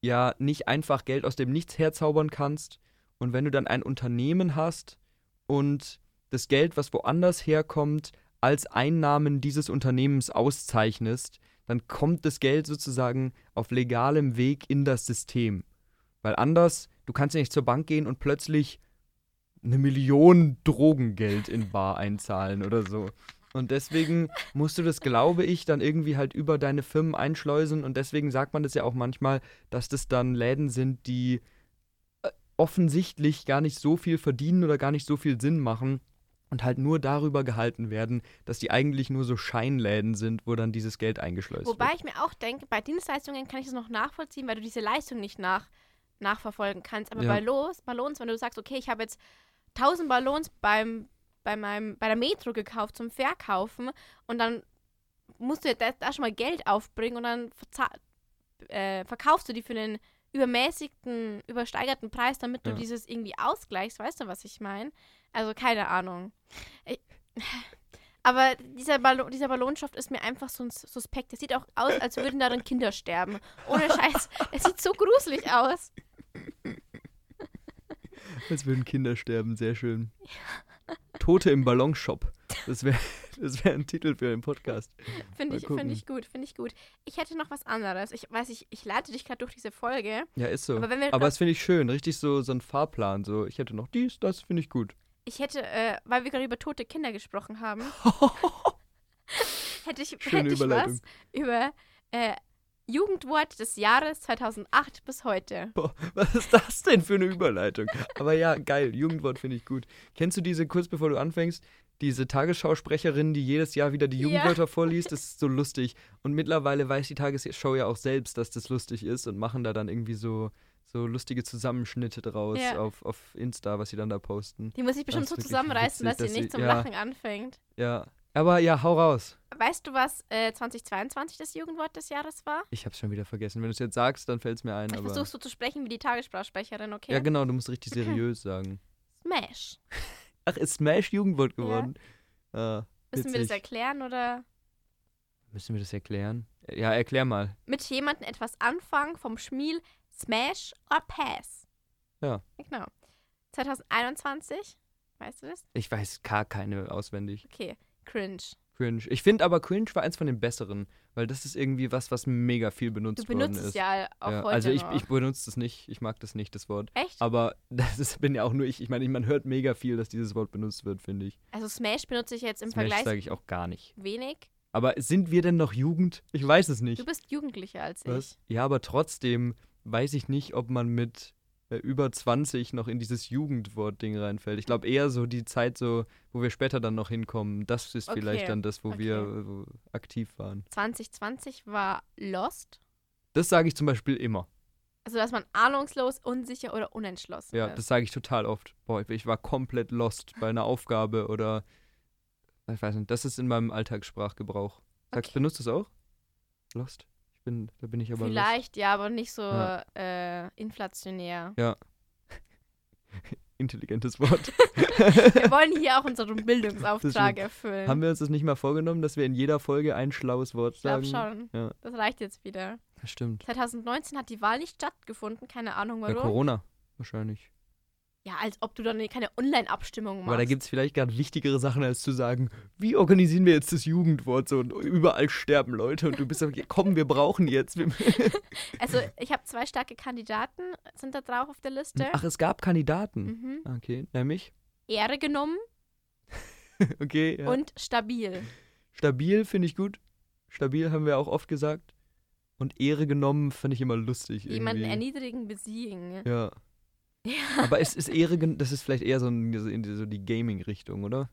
ja nicht einfach Geld aus dem Nichts herzaubern kannst. Und wenn du dann ein Unternehmen hast und das Geld, was woanders herkommt, als Einnahmen dieses Unternehmens auszeichnest, dann kommt das Geld sozusagen auf legalem Weg in das System. Weil anders, du kannst ja nicht zur Bank gehen und plötzlich eine Million Drogengeld in Bar einzahlen oder so. Und deswegen musst du das, glaube ich, dann irgendwie halt über deine Firmen einschleusen. Und deswegen sagt man das ja auch manchmal, dass das dann Läden sind, die offensichtlich gar nicht so viel verdienen oder gar nicht so viel Sinn machen und halt nur darüber gehalten werden, dass die eigentlich nur so Scheinläden sind, wo dann dieses Geld eingeschleust Wobei wird. ich mir auch denke, bei Dienstleistungen kann ich das noch nachvollziehen, weil du diese Leistung nicht nach, nachverfolgen kannst. Aber Ja. bei Los, Ballons, wenn du sagst, okay, ich habe jetzt 1000 Ballons beim, bei, meinem, bei der Metro gekauft zum Verkaufen und dann musst du ja da, da schon mal Geld aufbringen und dann äh, verkaufst du die für einen übermäßigten, übersteigerten Preis, damit du Ja. dieses irgendwie ausgleichst. Weißt du, was ich meine? Also keine Ahnung. Ich, aber dieser, Ballon, dieser Ballonschaft ist mir einfach so ein Suspekt. Der sieht auch aus, als würden darin Kinder sterben. Ohne Scheiß. Es sieht so gruselig aus. Als würden Kinder sterben, sehr schön. Tote im Ballonshop. Das wäre das wär ein Titel für einen Podcast. Finde ich, find ich gut, finde ich gut. Ich hätte noch was anderes. Ich weiß, ich, ich leite dich gerade durch diese Folge. Ja, ist so. Aber wenn wir Aber das finde ich schön. Richtig so, so ein Fahrplan. So, ich hätte noch dies, das finde ich gut. Ich hätte, äh, weil wir gerade über tote Kinder gesprochen haben, hätte ich, Schöne hätte ich was über äh, Jugendwort des Jahres 2008 bis heute. Boah, was ist das denn für eine Überleitung? Aber ja, geil. Jugendwort finde ich gut. Kennst du diese, kurz bevor du anfängst, diese Tagesschausprecherin, die jedes Jahr wieder die Ja. Jugendwörter vorliest? Das ist so lustig. Und mittlerweile weiß die Tagesschau ja auch selbst, dass das lustig ist und machen da dann irgendwie so, so lustige Zusammenschnitte draus Ja. auf, auf Insta, was sie dann da posten. Die muss ich bestimmt so zusammenreißen, witzig, dass sie dass nicht sie- zum ja. Lachen anfängt. Ja. Aber ja, hau raus. Weißt du, was äh, 2022 das Jugendwort des Jahres war? Ich hab's schon wieder vergessen. Wenn du es jetzt sagst, dann fällt es mir ein. Ich aber versuche so zu sprechen wie die Tagessprachsprecherin, okay? Ja, genau, du musst richtig seriös sagen. Smash. Ach, ist Smash Jugendwort geworden? Ah, Müssen wir das erklären oder Müssen wir das erklären? Ja, erklär mal. mit jemandem etwas anfangen vom Schmiel Smash or Pass? Ja. Genau. 2021, weißt du das? Ich weiß gar keine auswendig. Okay, cringe. Cringe. Ich finde aber Cringe war eins von den besseren, weil das ist irgendwie was, was mega viel benutzt Du benutzt worden es ist. ja auch Ja, heute also ich, noch. ich benutze das nicht. Ich mag das nicht, das Wort. Echt? Aber das ist, bin ja auch nur ich. Ich meine, man hört mega viel, dass dieses Wort benutzt wird, finde ich. Also Smash benutze ich jetzt im Smash Vergleich sage ich auch gar nicht. wenig. Aber sind wir denn noch Jugend? Ich weiß es nicht. Du bist jugendlicher als Was? ich. Ja, aber trotzdem weiß ich nicht, ob man mit über 20 noch in dieses Jugendwort-Ding reinfällt. Ich glaube eher so die Zeit, so, wo wir später dann noch hinkommen, das ist Okay, vielleicht dann das, wo okay. wir äh, wo aktiv waren. 2020 war Lost. Das sage ich zum Beispiel immer. Also, dass man ahnungslos, unsicher oder unentschlossen Ja, ist. das sage ich total oft. Boah, ich war komplett lost bei einer Aufgabe oder ich weiß nicht, das ist in meinem Alltagssprachgebrauch. Sagst Okay. benutzt du es auch? Lost? Bin, da bin ich aber. Vielleicht, ja, aber nicht so Ja. äh, inflationär. Intelligentes Wort. Wir wollen hier auch unseren Bildungsauftrag erfüllen. Haben wir uns das nicht mal vorgenommen, dass wir in jeder Folge ein schlaues Wort ich glaube sagen? schon. Ja. Das reicht jetzt wieder. Das stimmt. 2019 hat die Wahl nicht stattgefunden, keine Ahnung Ja, warum. Corona wahrscheinlich. Ja, als ob du dann keine Online-Abstimmung machst. Aber da gibt es vielleicht gerade wichtigere Sachen, als zu sagen, wie organisieren wir jetzt das Jugendwort so und überall sterben Leute und du bist so, komm, wir brauchen jetzt. Also, ich habe zwei starke Kandidaten, sind da drauf auf der Liste. Ach, es gab Kandidaten. Mhm. Okay, nämlich? Ehre genommen Okay, ja. und stabil. Stabil finde ich gut. Stabil haben wir auch oft gesagt. Und Ehre genommen finde ich immer lustig. Jemanden irgendwie. erniedrigen, besiegen. Ja. Ja. Aber es ist Ehre, das ist vielleicht eher so, ein, so in die- Gaming-Richtung, oder?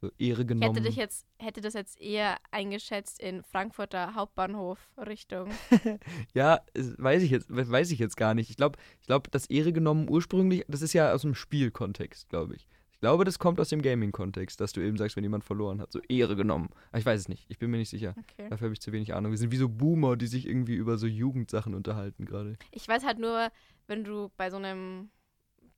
So Ehre Ich genommen. hätte dich jetzt, hätte das jetzt eher eingeschätzt in Frankfurter Hauptbahnhof Richtung. Ja, weiß ich jetzt, we- weiß ich jetzt gar nicht. Ich glaube, ich glaube, das Ehre genommen ursprünglich, das ist ja aus dem Spielkontext, glaube ich. Ich glaube, das kommt aus dem Gaming-Kontext, dass du eben sagst, wenn jemand verloren hat, so Ehre genommen. Aber ich weiß es nicht, ich bin mir nicht sicher. Okay. Dafür habe ich zu wenig Ahnung. Wir sind wie so Boomer, die sich irgendwie über so Jugendsachen unterhalten gerade. Ich weiß halt nur, wenn du bei so einem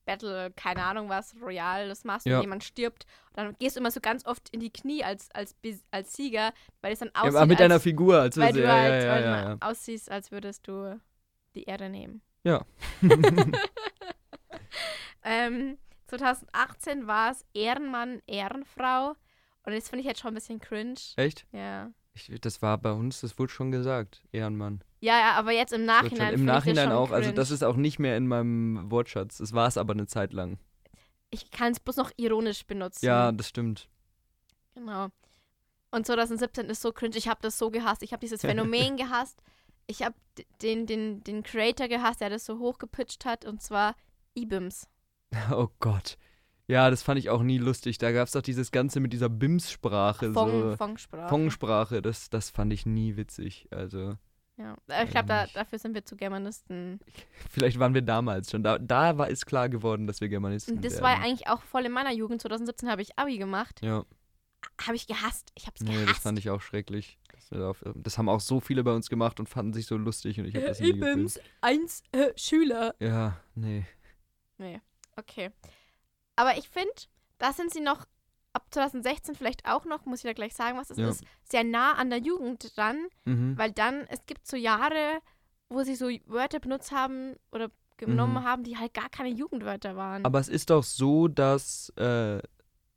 Battle, keine Ahnung was, Royal, das machst Ja. und jemand stirbt, dann gehst du immer so ganz oft in die Knie als, als, als Sieger, weil es dann Ja, aussieht, aber mit als, deiner Figur, als weil du ja, halt ja, ja, ja, aussiehst, als würdest du die Ehre nehmen. ja. Ähm, 2018 war es Ehrenmann, Ehrenfrau. Und das finde ich jetzt schon ein bisschen cringe. Echt? Ja. Ich, das war bei uns, das wurde schon gesagt, Ehrenmann. Ja, ja, aber jetzt im Nachhinein. Im Nachhinein auch, also cringe. das ist auch nicht mehr in meinem Wortschatz. Es war es aber eine Zeit lang. Ich kann es bloß noch ironisch benutzen. Ja, das stimmt. Genau. Und 2017 ist so cringe. Ich habe das so gehasst. Ich habe dieses Phänomen gehasst. Ich habe den, den, den Creator gehasst, der das so hochgepitcht hat. Und zwar Ibims. Oh Gott. Ja, das fand ich auch nie lustig. Da gab es doch dieses Ganze mit dieser BIMS-Sprache. Fong, so. Fong-Sprache. Fong-Sprache, das, das fand ich nie witzig. Also, Ja. Äh, Ich glaube, da, dafür sind wir zu Germanisten. vielleicht waren wir damals schon. Da, da war es klar geworden, dass wir Germanisten Und das werden. war ja eigentlich auch voll in meiner Jugend. 2017 habe ich Abi gemacht. Ja, Habe ich gehasst. Ich habe es nee, gehasst. das fand ich auch schrecklich. Das, auf- das haben auch so viele bei uns gemacht und fanden sich so lustig und ich habe das nie gefühlt. Ibims, eins äh, Schüler. Ja, nee. Nee, okay. Aber ich finde, da sind sie noch ab 2016 vielleicht auch noch, muss ich da gleich sagen, was es Ja. ist, sehr nah an der Jugend dran, Mhm. weil dann, es gibt so Jahre, wo sie so Wörter benutzt haben oder genommen Mhm. haben, die halt gar keine Jugendwörter waren. Aber es ist doch so, dass äh,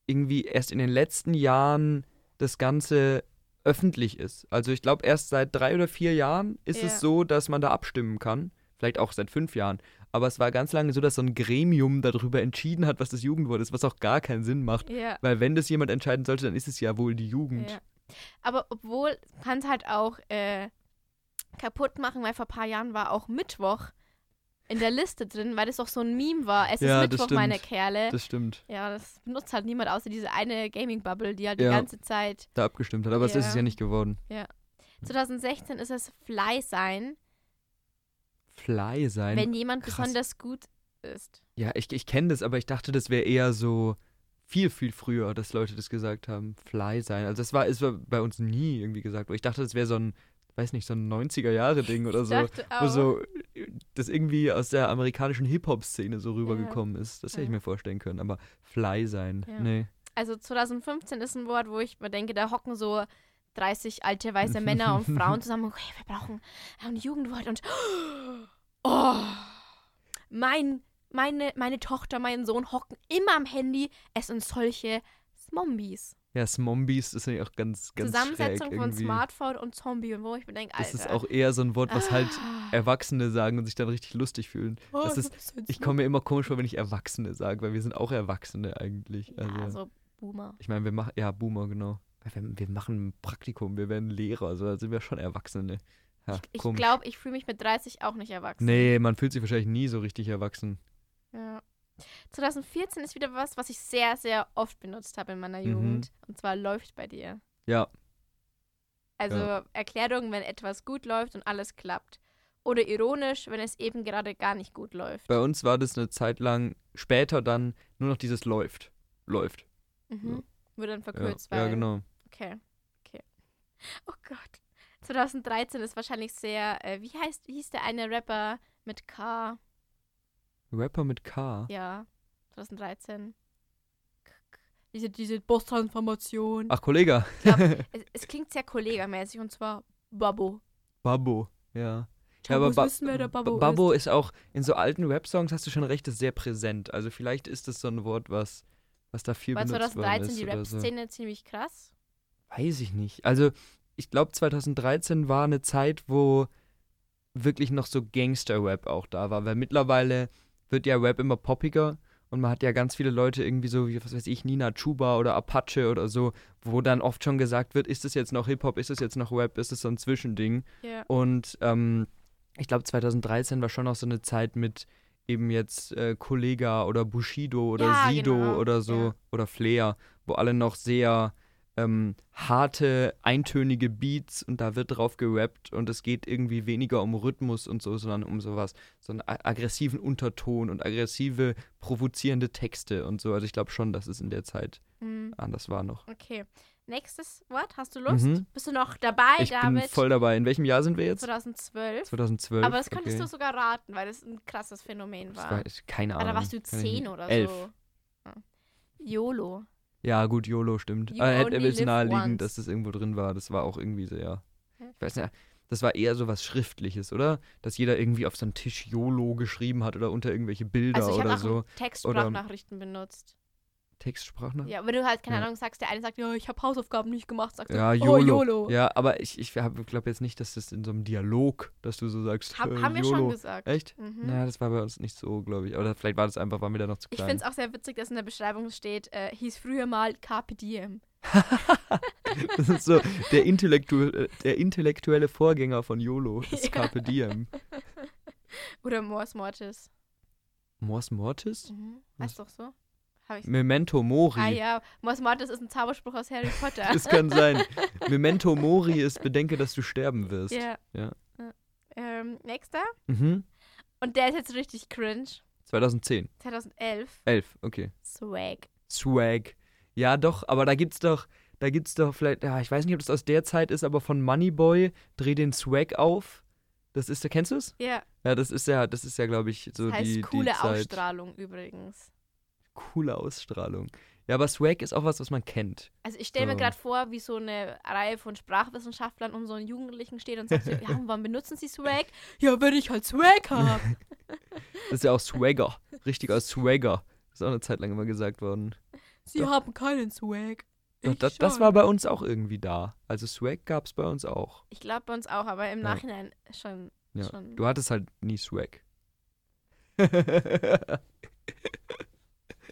irgendwie erst in den letzten Jahren das Ganze öffentlich ist. Also ich glaube, erst seit drei oder vier Jahren ist Ja. es so, dass man da abstimmen kann. Vielleicht auch seit fünf Jahren. Aber es war ganz lange so, dass so ein Gremium darüber entschieden hat, was das Jugendwort ist, was auch gar keinen Sinn macht. ja, Weil wenn das jemand entscheiden sollte, dann ist es ja wohl die Jugend. ja. Aber obwohl, kann es halt auch äh, kaputt machen, weil vor ein paar Jahren war auch Mittwoch in der Liste drin, weil das doch so ein Meme war. Es Ja, ist Mittwoch, meine. Kerle. Das stimmt. Ja, das benutzt halt niemand außer diese eine Gaming-Bubble, die halt Ja. die ganze Zeit. Da abgestimmt hat. Aber es ist es Ja. ja nicht geworden. 2016 ist es Fly sein, Fly sein. wenn jemand krass. besonders gut ist. Ja, ich, ich kenne das, aber ich dachte, das wäre eher so viel, viel früher, dass Leute das gesagt haben. Fly sein. Also das war, ist bei uns nie irgendwie gesagt. Ich dachte, das wäre so ein, weiß nicht, so ein 90er-Jahre-Ding oder ich so. dachte Wo auch. so das irgendwie aus der amerikanischen Hip-Hop-Szene so rübergekommen ist. Das hätte ich Ja. mir vorstellen können. Aber Fly sein. Ja. Nee. Also 2015 ist ein Wort, wo ich mir denke, da hocken so 30 alte weiße Männer und Frauen zusammen. Okay, wir brauchen ein Jugendwort und oh, mein, meine, meine Tochter, mein Sohn hocken immer am Handy. Es sind solche Zombies. Ja, Smombies, das ist ja auch ganz, ganz Zusammensetzung schräg von. Smartphone und Zombie. Und wo ich mir denke, Alter. Das ist auch eher so ein Wort, was halt Ah. Erwachsene sagen und sich dann richtig lustig fühlen. Oh, ist- Ich komme mir immer komisch vor, wenn ich Erwachsene sage, weil wir sind auch Erwachsene eigentlich. Ja, Also, so Boomer. ich meine, wir machen, ja, Boomer, genau. Wir, wir machen ein Praktikum, wir werden Lehrer, also da sind wir schon Erwachsene. Ja, Ich glaube, ich fühle mich mit 30 auch nicht erwachsen. Nee, man fühlt sich wahrscheinlich nie so richtig erwachsen. Ja. 2014 ist wieder was, was ich sehr, sehr oft benutzt habe in meiner Mhm. Jugend. Und zwar läuft bei dir. Ja, Also Ja. Erklärung, wenn etwas gut läuft und alles klappt. Oder ironisch, wenn es eben gerade gar nicht gut läuft. bei uns war das eine Zeit lang, später dann nur noch dieses läuft. Läuft. Mhm. Wird dann Ja, verkürzt, ja weil. genau. Okay. Okay. Oh Gott. 2013 ist wahrscheinlich sehr, äh, wie heißt, wie hieß der eine Rapper mit K? Rapper mit K. Ja, 2013. K- k- Diese, diese Boss-Transformation. Ach, Kollege. Es, es klingt sehr kollegamäßig und zwar Babbo. Babbo, ja. Ja, aber ba der Babbo, Ba- Babbo ist. ist auch, in so alten Rap-Songs hast du schon recht, ist sehr präsent. Also vielleicht ist das so ein Wort, was, was da viel War benutzt worden 2013 ist die oder so. Rap-Szene ziemlich krass? Weiß ich nicht. Also ich glaube 2013 war eine Zeit, wo wirklich noch so Gangster-Rap auch da war, weil mittlerweile wird ja Rap immer poppiger und man hat ja ganz viele Leute irgendwie so wie, was weiß ich, Nina Chuba oder Apache oder so, wo dann oft schon gesagt wird, ist das jetzt noch Hip-Hop, ist das jetzt noch Rap, ist das so ein Zwischending? Ja. Und ähm, ich glaube, 2013 war schon auch so eine Zeit mit eben jetzt äh, Kollega oder Bushido oder Ja, Sido genau, oder so ja. oder Flair, wo alle noch sehr ähm, harte, eintönige Beats und da wird drauf gerappt und es geht irgendwie weniger um Rhythmus und so, sondern um sowas, so einen aggressiven Unterton und aggressive, provozierende Texte und so. Also ich glaube schon, dass es in der Zeit Hm, anders war noch. okay. Nächstes Wort. Hast du Lust? Mhm. Bist du noch dabei, Ich David? bin voll dabei. In welchem Jahr sind wir jetzt? 2012. 2012. Aber das könntest okay. du sogar raten, weil das ein krasses Phänomen Das war. war, ich- keine Ahnung. Oder warst du Kann ich 10 nicht- oder Elf. so? Ja. YOLO. Ja, gut, YOLO stimmt. You Aber hätte es naheliegend, dass das irgendwo drin war. Das war auch irgendwie so, ja. Ich weiß nicht, das war eher so was Schriftliches, oder? Dass jeder irgendwie auf seinem Tisch YOLO geschrieben hat oder unter irgendwelche Bilder Also ich oder habe so. auch Textsprachnachrichten benutzt. Textsprachnachrichten? Ja, wenn du halt, keine Ja. Ahnung, sagst, der eine sagt, ja, ich habe Hausaufgaben nicht gemacht, sagst du, Ja, oh, YOLO. YOLO. Ja, aber ich, ich glaube jetzt nicht, dass das in so einem Dialog, dass du so sagst, Hab, äh, haben wir YOLO. schon gesagt. Echt? Mhm. Ja, das war bei uns nicht so, glaube ich. Aber vielleicht war das einfach, waren wir da noch zu Ich klein. finde es auch sehr witzig, dass in der Beschreibung steht, äh, hieß früher mal Carpe Diem. das ist so der, Intellektu äh, der intellektuelle Vorgänger von YOLO, ist Ja. Carpe Diem. Oder Mors Mortis. Mors Mortis? Mhm. Heißt doch so? Memento Mori. Ah ja, Mors Mortis ist ein Zauberspruch aus Harry Potter. Das kann sein. Memento Mori ist bedenke, dass du sterben wirst. ja. Ja. Ähm, nächster. Mhm. Und der ist jetzt richtig cringe. 2010. 2011. 11, okay. Swag. Swag. Ja, doch, aber da gibt's doch, da gibt's doch vielleicht, ja, ich weiß nicht, ob das aus der Zeit ist, aber von Moneyboy, dreh den Swag auf. Das ist, kennst du es? Ja, Ja, das ist ja, das ist ja, glaube ich, so das heißt die, coole die Zeit. Ausstrahlung übrigens. Coole Ausstrahlung. Ja, aber Swag ist auch was, was man kennt. Also ich stelle mir So. gerade vor, wie so eine Reihe von Sprachwissenschaftlern um so einen Jugendlichen steht und sagt so, ja, und wann benutzen sie Swag? Ja, wenn ich halt Swag habe. Das ist ja auch Swagger. Richtiger Swagger. Das ist auch eine Zeit lang immer gesagt worden. Sie Doch. haben keinen Swag. Doch, das, das war bei uns auch irgendwie da. Also Swag gab's bei uns auch. Ich glaube bei uns auch, aber im Ja. Nachhinein schon. Ja. schon. Du hattest halt nie Swag.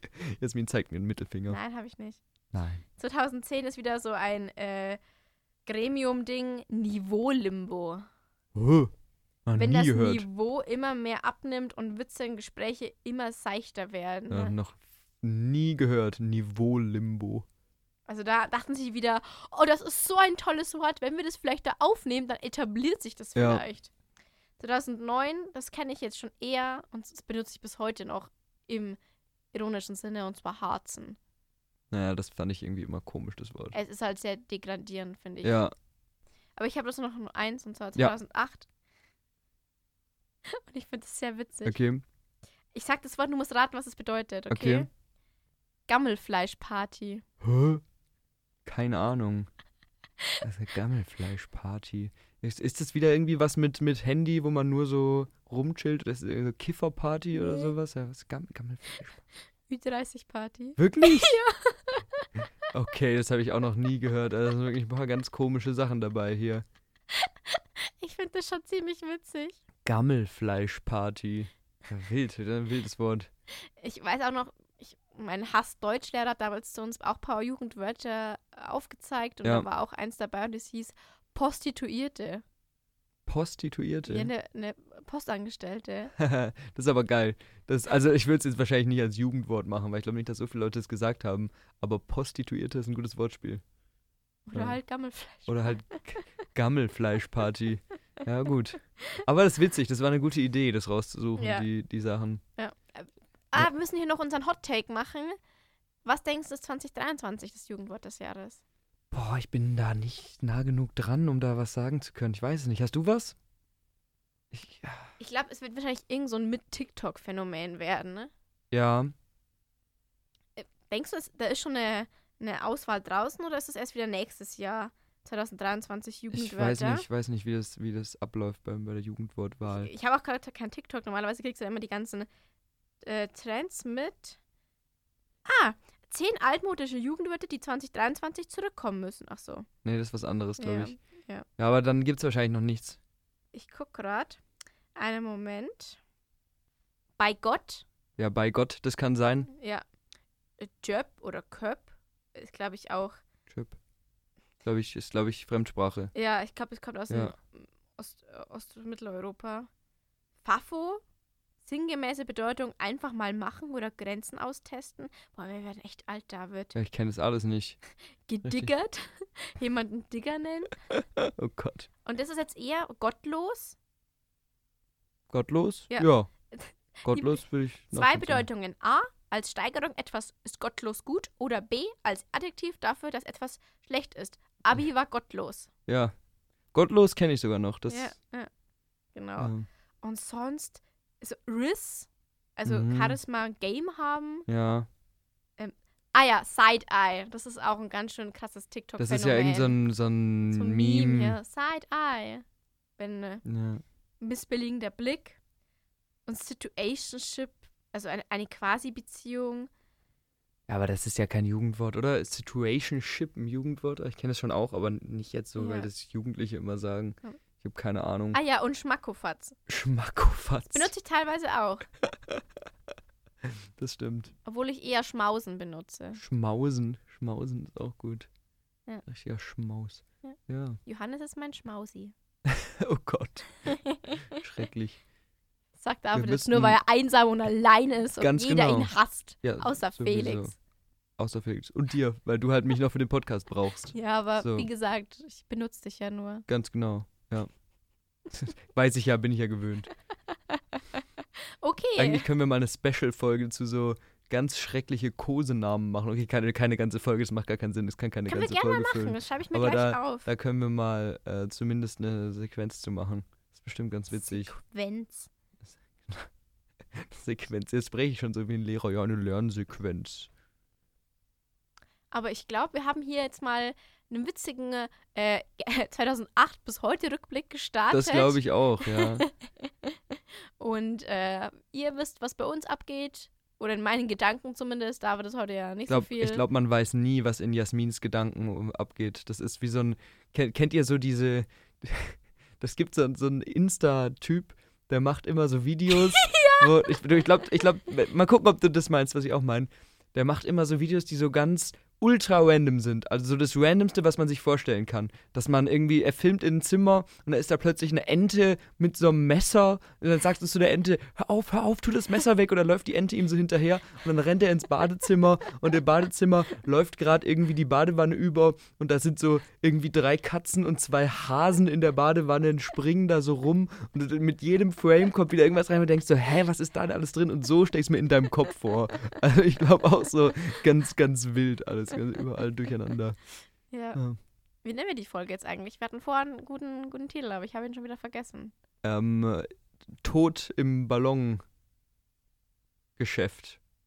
Jasmin zeigt mir den Mittelfinger. Nein, habe ich nicht. Nein. 2010 ist wieder so ein äh, Gremium-Ding, Niveau-Limbo. Oh, Wenn das gehört. Niveau immer mehr abnimmt und Witze und Gespräche immer seichter werden. Ja, noch nie gehört. Niveau-Limbo. Also da dachten sie wieder, oh, das ist so ein tolles Wort. Wenn wir das vielleicht da aufnehmen, dann etabliert sich das Ja. vielleicht. 2009, das kenne ich jetzt schon eher und das benutze ich bis heute noch im ironischen Sinne und zwar Harzen. Naja, das fand ich irgendwie immer komisch, das Wort. Es ist halt sehr degradierend, finde ich. Ja, Aber ich habe das noch nur eins und zwar Ja. 2008. Und ich finde das sehr witzig. okay. Ich sag das Wort, du musst raten, was es bedeutet, okay? Okay. Gammelfleischparty. Hä? Keine Ahnung. Also Gammelfleischparty. Ist, ist das wieder irgendwie was mit, mit Handy, wo man nur so rumchillt? Das ist so Kifferparty oder Nee. sowas? Ja, was Gam Gammelfleisch? Ü30-Party. Wirklich? Okay, das habe ich auch noch nie gehört. Also, da sind wirklich ein paar ganz komische Sachen dabei hier. Ich finde das schon ziemlich witzig. Gammelfleischparty. Ja, wild, ein wildes Wort. Ich weiß auch noch, ich, mein Hass-Deutschlehrer hat damals zu uns auch ein paar Jugendwörter aufgezeigt und Ja. da war auch eins dabei und es hieß Prostituierte. Prostituierte. Ja, eine ne Postangestellte. das ist aber geil. Das, also ich würde es jetzt wahrscheinlich nicht als Jugendwort machen, weil ich glaube nicht, dass so viele Leute es gesagt haben. Aber Prostituierte ist ein gutes Wortspiel. Oder Ja. halt Gammelfleisch. Oder halt Gammelfleischparty. Ja, gut. Aber das ist witzig, das war eine gute Idee, das rauszusuchen, Ja. die, die Sachen. Ah, wir müssen hier noch unseren Hot Take machen. Was denkst du ist 2023 das Jugendwort des Jahres? Boah, ich bin da nicht nah genug dran, um da was sagen zu können. Ich weiß es nicht. Hast du was? Ich, Ich glaube, es wird wahrscheinlich irgend so ein Mit-TikTok-Phänomen werden, ne? ja, Denkst du, da ist schon eine, eine Auswahl draußen oder ist es erst wieder nächstes Jahr, 2023 ich Jugendwörter? weiß nicht, ich weiß nicht, wie das, wie das abläuft bei, bei der Jugendwortwahl. Ich habe auch gerade kein TikTok. Normalerweise kriegst du immer die ganzen äh, Trends mit. Ah, zehn altmodische Jugendwörter, die 2023 zurückkommen müssen. Ach so. Nee, das ist was anderes, glaube Ja, ich. ja. Ja, aber dann gibt es wahrscheinlich noch nichts. Ich guck gerade. Einen Moment. Bei Gott. Ja, bei Gott, das kann sein. Ja. Äh, Jöp oder Köp. Ist, glaube ich, auch. Chip. Glaube ich, ist, glaube ich, Fremdsprache. Ja, ich glaube, es kommt aus Ja. Ost, äh, Ost- und Mitteleuropa. Fafo. Sinngemäße Bedeutung einfach mal machen oder Grenzen austesten. Boah, wir werden echt alt, David. Ja, ich kenne das alles nicht. Gediggert. Jemanden Digger nennen. Oh Gott. Und das ist jetzt eher gottlos. Gottlos? Ja. Ja. Gottlos würde ich. Zwei nachvollziehen. Bedeutungen. A. Als Steigerung etwas ist gottlos gut. Oder B. Als Adjektiv dafür, dass etwas schlecht ist. Abi war gottlos. Ja. Gottlos kenne ich sogar noch. Das, ja, ja. Genau. ja. Und sonst so Riss, also Mhm. Charisma Game haben. ja. Ah ja, Side-Eye. Das ist auch ein ganz schön krasses Das TikTok-Phänomen. ist ja irgend so ein, so ein, so ein Meme. Meme. ja. Side-Eye. Wenn äh, Ja. missbilligender Blick. Und Situationship, also eine, eine Quasi-Beziehung. Ja, aber das ist ja kein Jugendwort, oder? Ist Situationship ein Jugendwort? Ich kenne das schon auch, aber nicht jetzt so, Ja. weil das Jugendliche immer sagen. Ja. Ich habe keine Ahnung. Ah ja, und Schmackofatz. Schmackofatz. Benutze ich teilweise auch. Das stimmt. Obwohl ich eher Schmausen benutze. Schmausen. Schmausen ist auch gut. Ja. Richtiger Schmaus. Ja. ja. Johannes ist mein Schmausi. Oh Gott. Schrecklich. Sagt David jetzt nur, weil er einsam und alleine ist und jeder genau. ihn hasst. Ja, Außer sowieso. Felix. Außer Felix. Und dir, weil du halt mich noch für den Podcast brauchst. Ja, aber So. wie gesagt, ich benutze dich ja nur. Ganz genau. Ja. Weiß ich ja, bin ich ja gewöhnt. Okay. Eigentlich können wir mal eine Special-Folge zu so ganz schreckliche Kosenamen machen. Okay, keine, keine ganze Folge, das macht gar keinen Sinn. Das kann keine Können wir ganze gerne mal Folge machen. füllen. Das schreibe ich mir Aber gleich auf. Da können wir mal äh, zumindest eine Sequenz zu machen. Das ist bestimmt ganz witzig. Sequenz. Sequenz. Jetzt spreche ich schon so wie ein Lehrer. Ja, eine Lernsequenz. Aber ich glaube, wir haben hier jetzt mal einen witzigen äh, 2008 bis heute Rückblick gestartet. Das glaube ich auch, ja. Und äh, ihr wisst, was bei uns abgeht. Oder in meinen Gedanken zumindest. David ist heute ja nicht Ich glaube, so viel. ich glaub, man weiß nie, was in Jasmins Gedanken abgeht. Das ist wie so ein. Kennt, kennt ihr so diese. Das gibt so, so einen Insta-Typ, der macht immer so Videos. wo, ich ich glaube, ich glaub, mal gucken, ob du das meinst, was ich auch meine. Der macht immer so Videos, die so ganz ultra random sind. Also so das Randomste, was man sich vorstellen kann. Dass man irgendwie, er filmt in ein Zimmer und da ist da plötzlich eine Ente mit so einem Messer und dann sagst du zu der Ente, hör auf, hör auf, tu das Messer weg und dann läuft die Ente ihm so hinterher und dann rennt er ins Badezimmer und im Badezimmer läuft gerade irgendwie die Badewanne über und da sind so irgendwie drei Katzen und zwei Hasen in der Badewanne und springen da so rum und mit jedem Frame kommt wieder irgendwas rein und du denkst so, hä, was ist da denn alles drin? Und so stell ich mir in deinem Kopf vor. Also ich glaube auch so ganz, ganz wild alles, ganz überall durcheinander. ja. Ja. Wie nennen wir die Folge jetzt eigentlich? Wir hatten vorhin einen guten, guten Titel, aber ich habe ihn schon wieder vergessen. Ähm, Tod im Ballongeschäft.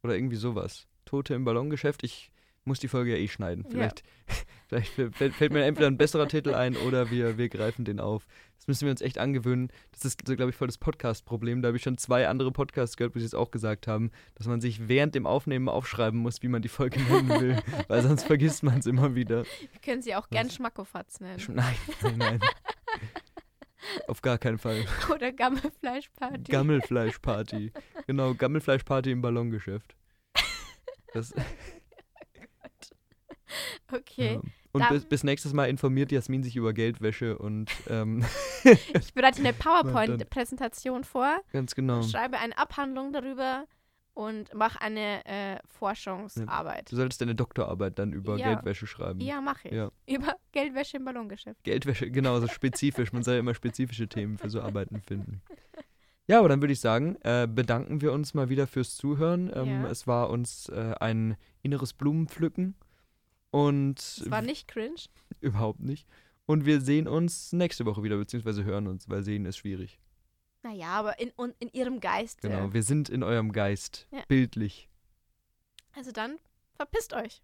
Oder irgendwie sowas. Tote im Ballongeschäft. Ich muss die Folge ja eh schneiden. Ja. Vielleicht, vielleicht fällt, fällt mir entweder ein besserer Titel ein oder wir, wir greifen den auf. Das müssen wir uns echt angewöhnen. Das ist, glaube ich, voll das Podcast-Problem. Da habe ich schon zwei andere Podcasts gehört, wo sie es auch gesagt haben, dass man sich während dem Aufnehmen aufschreiben muss, wie man die Folge nennen will. weil sonst vergisst man es immer wieder. Wir können sie auch gern? Schmackofatz nennen. Nein, nein, nein. Auf gar keinen Fall. Oder Gammelfleischparty. Gammelfleischparty. Genau, Gammelfleischparty im Ballongeschäft. Das, okay. ja. Und bis, bis nächstes Mal informiert Jasmin sich über Geldwäsche und ähm, Ich bereite eine PowerPoint-Präsentation vor, ganz genau. schreibe eine Abhandlung darüber und mache eine äh, Forschungsarbeit. Du solltest deine Doktorarbeit dann über Ja. Geldwäsche schreiben. Ja, mache ich. Ja. Über Geldwäsche im Ballongeschäft. Geldwäsche, genau, so spezifisch. Man soll ja immer spezifische Themen für so Arbeiten finden. Ja, aber dann würde ich sagen, äh, bedanken wir uns mal wieder fürs Zuhören. Ähm, Ja. Es war uns äh, ein inneres Blumenpflücken. Und Es war nicht cringe. überhaupt nicht. Und wir sehen uns nächste Woche wieder, beziehungsweise hören uns, weil sehen ist schwierig. Naja, aber in, in ihrem Geist. Genau, wir sind in eurem Geist, Ja. bildlich. Also dann, verpisst euch.